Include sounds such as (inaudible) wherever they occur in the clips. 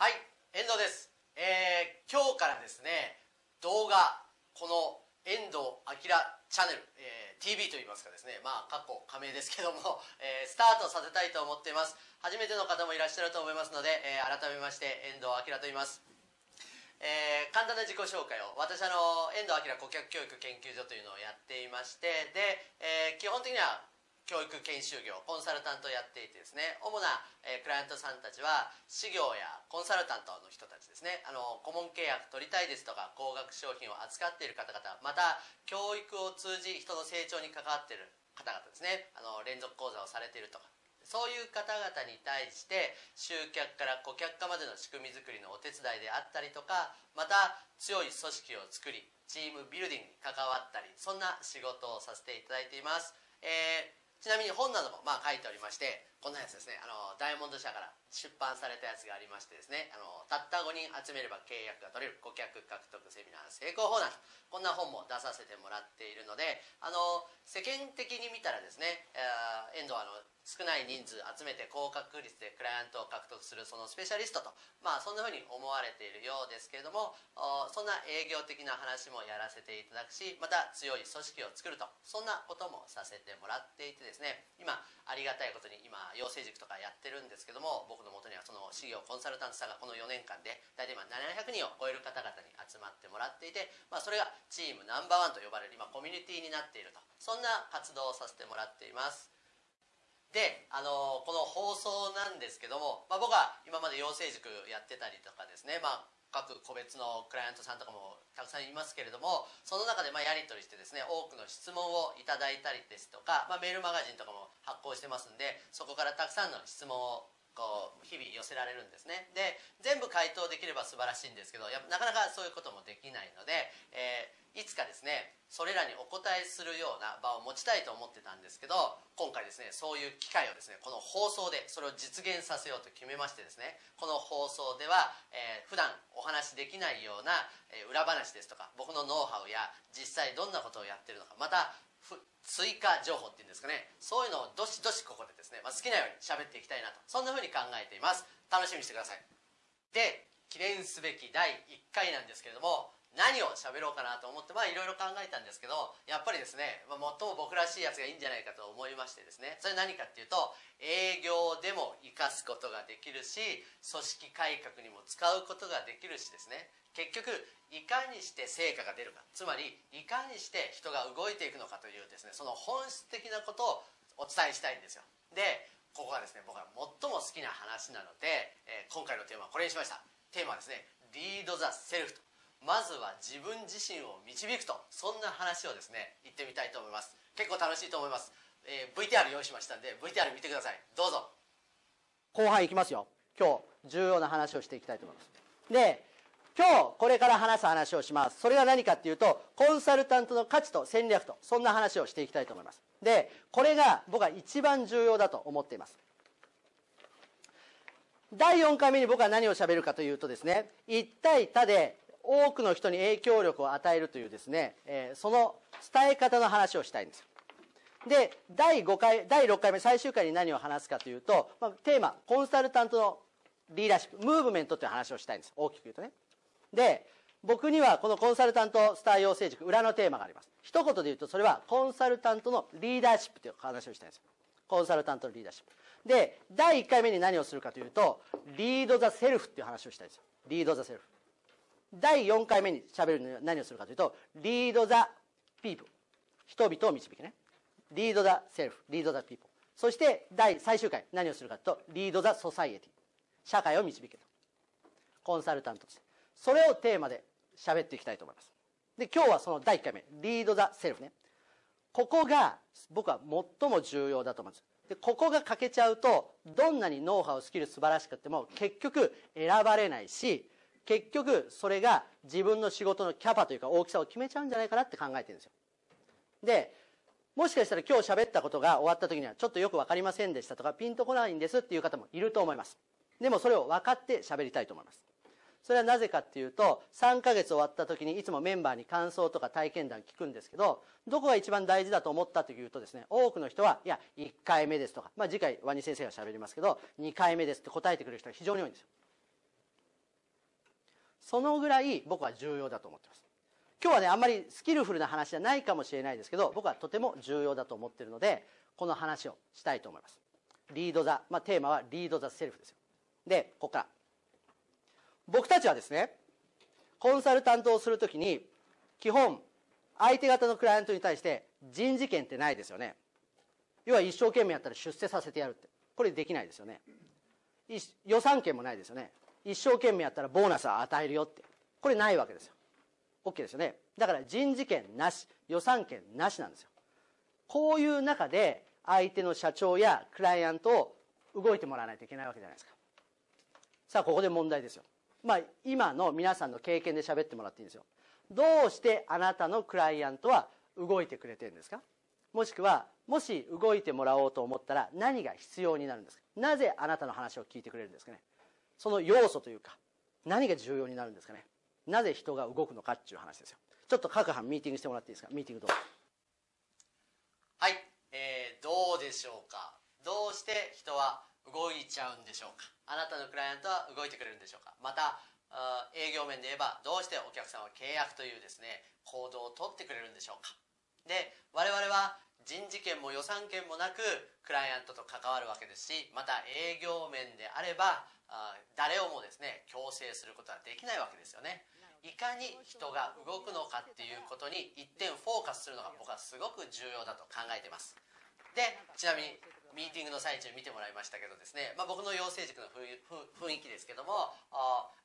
はい遠藤です。えー、今日からですね動画この遠藤明チャンネル、えー、TV といいますかですねまあ過去仮名ですけども、(laughs) えー、スタートさせたいと思っています。初めての方もいらっしゃると思いますので、えー、改めまして遠藤明と言います。えー、簡単な自己紹介を。私あの遠藤明顧客教育研究所というのをやっていましてで、えー、基本的には教育研修業コンサルタントをやっていてですね主な、えー、クライアントさんたちは事業やコンサルタントの人たちですね。あの顧問契約取りたいですとか高額商品を扱っている方々また教育を通じ人の成長に関わっている方々ですね。あの連続講座をされているとか。そういう方々に対して集客から顧客化までの仕組み作りのお手伝いであったりとかまた強い組織を作りチームビルディングに関わったりそんな仕事をさせていただいています、えーちなみに本などもまあ書いておりましてこんなやつですね。あのダイヤモンド社から出版されたやつがありましてですね。あのたった5人集めれば契約が取れる。顧客獲得セミナー成功法なんこんな本も出させてもらっているのであの世間的に見たらですね、えー、遠藤あの少ない人数集めて高確率でクライアントを獲得するそのスペシャリストとまあそんなふうに思われているようですけれどもそんな営業的な話もやらせていただくしまた強い組織を作るとそんなこともさせてもらっていてですね。ですね今ありがたいことに今養成塾とかやってるんですけども僕のもとにはその事業コンサルタントさんがこの4年間で大体今700人を超える方々に集まってもらっていて、まあ、それがチームナンバーワンと呼ばれる今コミュニティになっていると。そんな活動をさせてもらっています。であのこの放送なんですけども、まあ、僕は今まで養成塾やってたりとかですね、まあ、各個別のクライアントさんとかもたくさんいますけれどもその中でまやり取りしてですね多くの質問をいただいたりですとか、まあ、メールマガジンとかも発行してますんでそこからたくさんの質問をこう日々寄せられるんですね。で全部回答できれば素晴らしいんですけどやなかなかそういうこともできないので、えー、いつかですねそれらにお答えするような場を持ちたいと思ってたんですけど今回ですねそういう機会をですねこの放送でそれを実現させようと決めましてですねこの放送では、えー、普段お話しできないような、えー、裏話ですとか僕のノウハウや実際どんなことをやってるのかまた追加情報っていうんですかね。そういうのをどしどしここでですね、まあ、好きなように喋っていきたいなと。そんな風に考えています。楽しみにしてください。で記念すべき第1回なんですけれども何を喋ろうかなと思ってまあいろいろ考えたんですけどやっぱりですね、まあ、最も僕らしいやつがいいんじゃないかと思いましてですね。それ何かっていうと営業でも生かすことができるし組織改革にも使うことができるしですね。結局いかにして成果が出るか。つまりいかにして人が動いていくのかというですねその本質的なことをお伝えしたいんですよ。でここがですね僕は最も好きな話なので、えー、今回のテーマはこれにしました。テーマはですねリード・ザ・セルフと。まずは自分自身を導くとそんな話をですね言ってみたいと思います。結構楽しいと思います、えー、VTR 用意しましたんで VTR 見てください。どうぞ。後半いきますよ。今日重要な話をしていきたいと思います。で今日これから話す話をします。それが何かっていうとコンサルタントの価値と戦略とそんな話をしていきたいと思います。でこれが僕は一番重要だと思っています。第4回目に僕は何をしゃべるかというとですね1対他で多くの人に影響力を与えるというですね、えー、その伝え方の話をしたいんですよ。で第5回第6回目最終回に何を話すかというと、まあ、テーマコンサルタントのリーダーシップムーブメントという話をしたいんです。大きく言うとね。で僕にはこのコンサルタントスター養成塾裏のテーマがあります。一言で言うとそれはコンサルタントのリーダーシップという話をしたいんですよ。コンサルタントのリーダーシップ。で第1回目に何をするかというとリード・ザ・セルフっていう話をしたいんですよ。リード・ザ・セルフ。第4回目にしゃべるのは何をするかというとリード・ザ・people 人々を導けね。 Lead the Self。Lead the People そして第最終回。何をするかというと Lead the Society。社会を導けと。コンサルタントとして。それをテーマで喋っていきたいと思います。で今日はその第1回目。 Lead the Self ね。ここが僕は最も重要だと思うんです。でここが欠けちゃうとどんなにノウハウスキル素晴らしくても結局選ばれないし結局それが自分の仕事のキャパというか大きさを決めちゃうんじゃないかなって考えてるんですよ。でもしかしたら今日喋ったことが終わった時にはちょっとよく分かりませんでしたとかピンとこないんですっていう方もいると思います。でもそれを分かって喋りたいと思います。それはなぜかっていうと3ヶ月終わった時にいつもメンバーに感想とか体験談聞くんですけどどこが一番大事だと思ったというとですね多くの人はいや1回目ですとか、まあ、次回ワニ先生が喋りますけど2回目ですって答えてくれる人が非常に多いんですよ。そのぐらい僕は重要だと思ってます。今日はねあんまりスキルフルな話じゃないかもしれないですけど僕はとても重要だと思ってるのでこの話をしたいと思います。リードザ、まあ、テーマはリードザセルフですよ。でここから。僕たちはですねコンサルタントをするときに基本相手方のクライアントに対して人事権ってないですよね。要は一生懸命やったら出世させてやるって。これできないですよね。予算権もないですよね。一生懸命やったらボーナスを与えるよって。これないわけですよ。OK ですよね。だから人事権なし予算権なしなんですよ。こういう中で相手の社長やクライアントを動いてもらわないといけないわけじゃないですか。さあここで問題ですよ。まあ今の皆さんの経験で喋ってもらっていいんですよ。どうしてあなたのクライアントは動いてくれてるんですか？もしくはもし動いてもらおうと思ったら何が必要になるんですか？なぜあなたの話を聞いてくれるんですかね？その要素というか何が重要になるんですかね。なぜ人が動くのかっていう話ですよ。ちょっと各班ミーティングしてもらっていいですか。ミーティングどうぞ。はい。えー、どうでしょうか。どうして人は動いちゃうんでしょうか。あなたのクライアントは動いてくれるんでしょうか。また営業面で言えばどうしてお客さんは契約というですね行動をとってくれるんでしょうか。で我々は人事権も予算権もなくクライアントと関わるわけですしまた営業面であれば誰をもですね強制することはできないわけですよね。いかに人が動くのかっていうことに一点フォーカスするのが僕はすごく重要だと考えています。でちなみにミーティングの最中見てもらいましたけどですね、まあ、僕の養成塾の雰囲気ですけども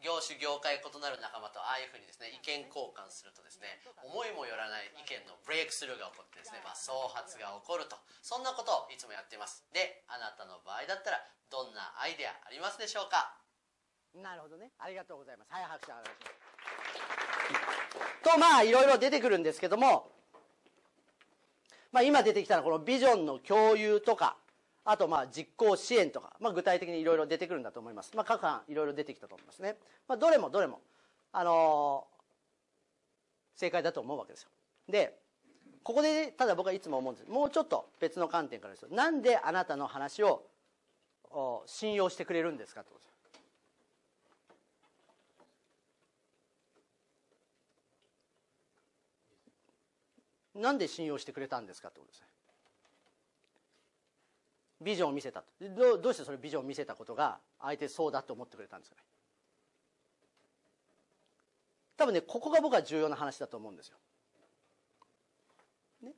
業種業界異なる仲間とああいうふうにですね意見交換するとですね思いもよらない意見のブレイクスルーが起こってですね、まあ、創発が起こると。そんなことをいつもやっています。であなたの場合だったらどんなアイデアありますでしょうか？なるほどね。ありがとうございます。はい拍手お願いします。とまあいろいろ出てくるんですけどもまあ、今出てきたのはこのビジョンの共有とかあとまあ実行支援とか、まあ、具体的にいろいろ出てくるんだと思います、まあ、各班いろいろ出てきたと思いますね、まあ、どれもどれも、あのー、正解だと思うわけですよ。でここでただ僕はいつも思うんです。もうちょっと別の観点からですよ。なんであなたの話を信用してくれるんですかってことですなんで信用してくれたんですかってことですねビジョンを見せたどどうしてそれビジョンを見せたことが相手そうだと思ってくれたんですかね。多分ねここが僕は重要な話だと思うんですよ、ね、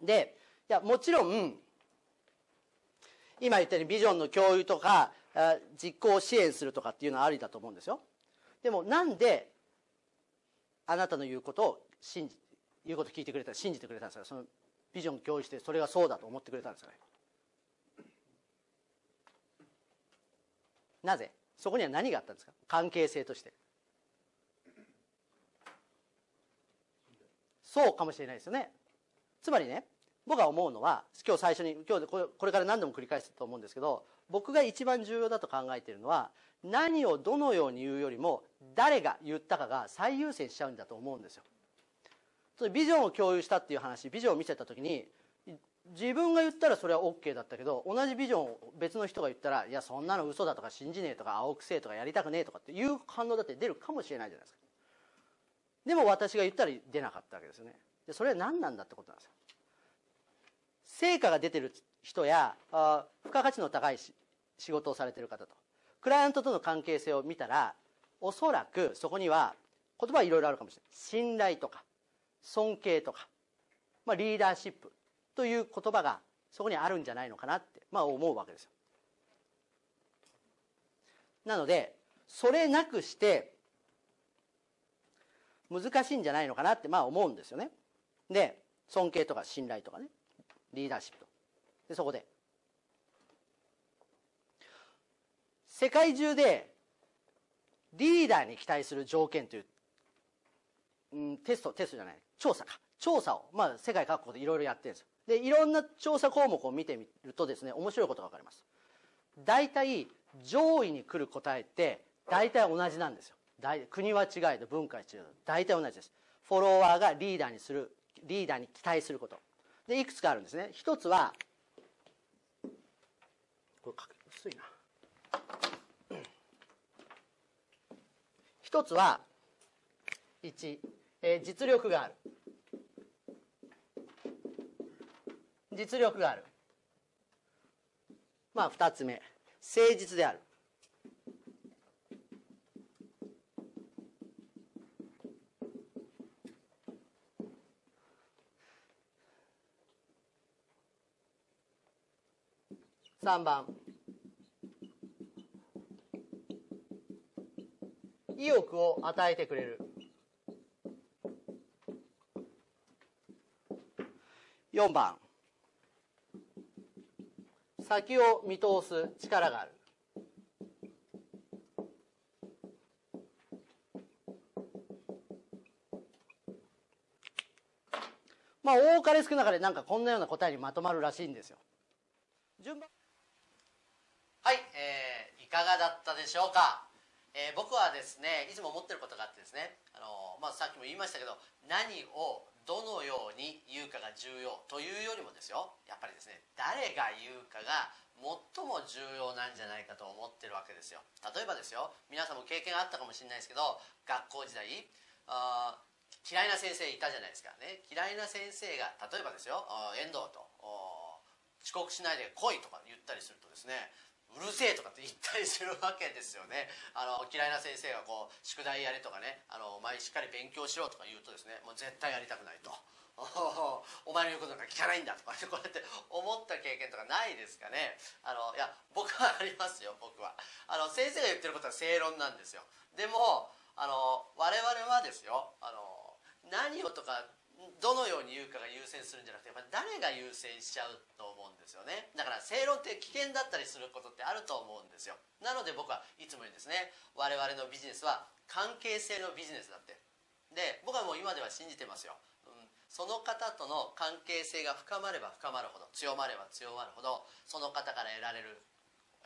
でいやもちろん今言ったようにビジョンの共有とか実行を支援するとかっていうのはありだと思うんですよ。でもなんであなたの言うことを信じ言うこと聞いてくれた信じてくれたんですか？そのビジョン共有してそれがそうだと思ってくれたんですかね。なぜ？そこには何があったんですか？関係性として。そうかもしれないですよね。つまりね僕が思うのは今日最初に今日これから何度も繰り返すと思うんですけど僕が一番重要だと考えているのは何をどのように言うよりも誰が言ったかが最優先しちゃうんだと思うんですよ。それビジョンを共有したっていう話ビジョンを見せた時に自分が言ったらそれは OK だったけど同じビジョンを別の人が言ったらいやそんなの嘘だとか信じねえとか青くせえとかやりたくねえとかっていう反応だって出るかもしれないじゃないですか。でも私が言ったら出なかったわけですよね。でそれは何なんだってことなんですよ。成果が出てる人やあ付加価値の高い仕事をされてる方とクライアントとの関係性を見たらおそらくそこには言葉はいろいろあるかもしれない。信頼とか尊敬とか、まあ、リーダーシップという言葉がそこにあるんじゃないのかなって、まあ、思うわけですよ。なのでそれなくして難しいんじゃないのかなってまあ思うんですよね。で尊敬とか信頼とかね。リーダーシップと。でそこで。世界中でリーダーに期待する条件という、うん、テストテストじゃない。調査か。調査を、まあ、世界各国でいろいろやってるんですよ。でいろんな調査項目を見てみるとですね面白いことが分かります。大体上位に来る答えって大体同じなんですよ。国は違いで文化は違う。大体同じです。フォロワーがリーダーにするリーダーに期待すること。でいくつかあるんですね。一つはこれ薄いな。一つは1、えー実力がある。実力がある。まあ二つ目。誠実である。3番。意欲を与えてくれる。4番。先を見通す力がある。まあ多かれ少なかれなんかこんなような答えにまとまるらしいんですよ。順番。はい、えーいかがだったでしょうか、えー僕はですねいつも思ってることがあってですねあの、まあ、さっきも言いましたけど何をどのように言うかが重要というよりもですよ。やっぱりですね誰が言うかが最も重要なんじゃないかと思ってるわけですよ。例えばですよ皆さんも経験あったかもしれないですけど学校時代あ嫌いな先生いたじゃないですか。ね嫌いな先生が例えばですよ遠藤と遅刻しないで来いとか言ったりするとですねうるせえとかって言ったりするわけですよね。(laughs) あの嫌いな先生がこう宿題やれとかねあのお前しっかり勉強しろとか言うとですねもう絶対やりたくないと。(laughs) お前の言うことなんか聞かないんだとか (laughs) こうやって思った経験とかないですかね。あのいや僕はありますよ僕は。あの先生が言ってることは正論なんですよ。でもあの我々はですよあの何をとかどのように言うかが優先するんじゃなくてやっぱ誰が優先しちゃうと思うんですよね。だから正論って危険だったりすることってあると思うんですよ。なので僕はいつも言うんですね。我々のビジネスは関係性のビジネスだって。で僕はもう今では信じてますよ、うん、その方との関係性が深まれば深まるほど強まれば強まるほどその方から得られる、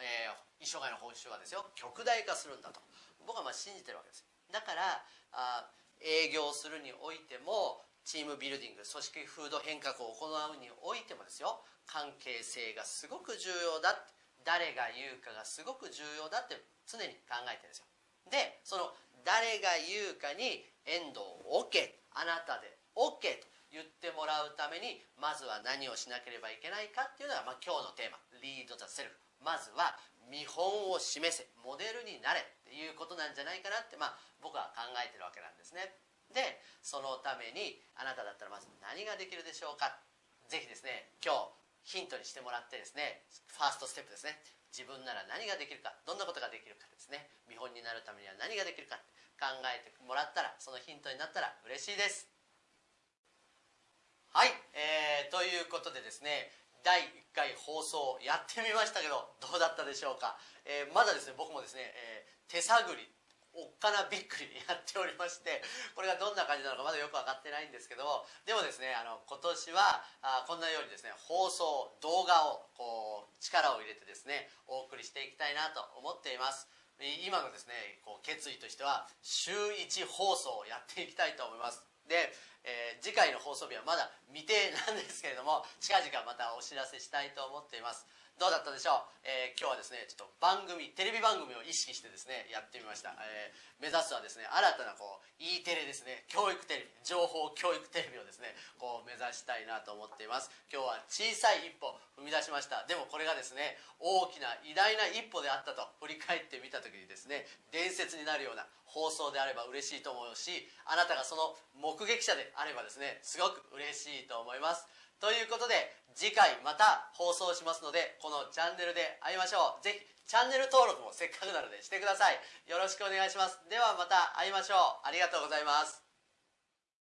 えー一生涯の報酬はですよ極大化するんだと。僕はまあ信じてるわけです。だからあ営業するにおいてもチームビルディング組織風土変革を行うにおいてもですよ関係性がすごく重要だって誰が言うかがすごく重要だって常に考えてるんですよ。でその誰が言うかに遠藤を OK あなたで OK と言ってもらうためにまずは何をしなければいけないかっていうのが、まあ、今日のテーマ「リード・ザ・セルフ」まずは見本を示せモデルになれっていうことなんじゃないかなって、まあ、僕は考えてるわけなんですね。でそのためにあなただったらまず何ができるでしょうか。ぜひですね今日ヒントにしてもらってですねファーストステップですね。自分なら何ができるかどんなことができるかですね。見本になるためには何ができるか考えてもらったらそのヒントになったら嬉しいです。はい、えーということでですね第1回放送やってみましたけどどうだったでしょうか、えーまだですね僕もですね、えー手探りおっかなびっくりにやっておりましてこれがどんな感じなのかまだよく分かってないんですけどもでもですねあの今年はあこんなようにですね放送動画をこう力を入れてですねお送りしていきたいなと思っています。今のですねこう決意としては週1放送をやっていきたいと思います。で、えー次回の放送日はまだ未定なんですけれども近々またお知らせしたいと思っています。どうだったでしょう、えー今日はですねちょっと番組テレビ番組を意識してですねやってみました、えー目指すはですね新たなこう E テレですね教育テレビ情報教育テレビをですねこう目指したいなと思っています。今日は小さい一歩踏み出しました。でもこれがですね大きな偉大な一歩であったと振り返ってみた時にですね伝説になるような放送であれば嬉しいと思うしあなたがその目撃者であればですねすごく嬉しいと思います。ということで次回また放送しますのでこのチャンネルで会いましょう。ぜひチャンネル登録もせっかくなのでしてください。よろしくお願いします。ではまた会いましょう。ありがとうございます。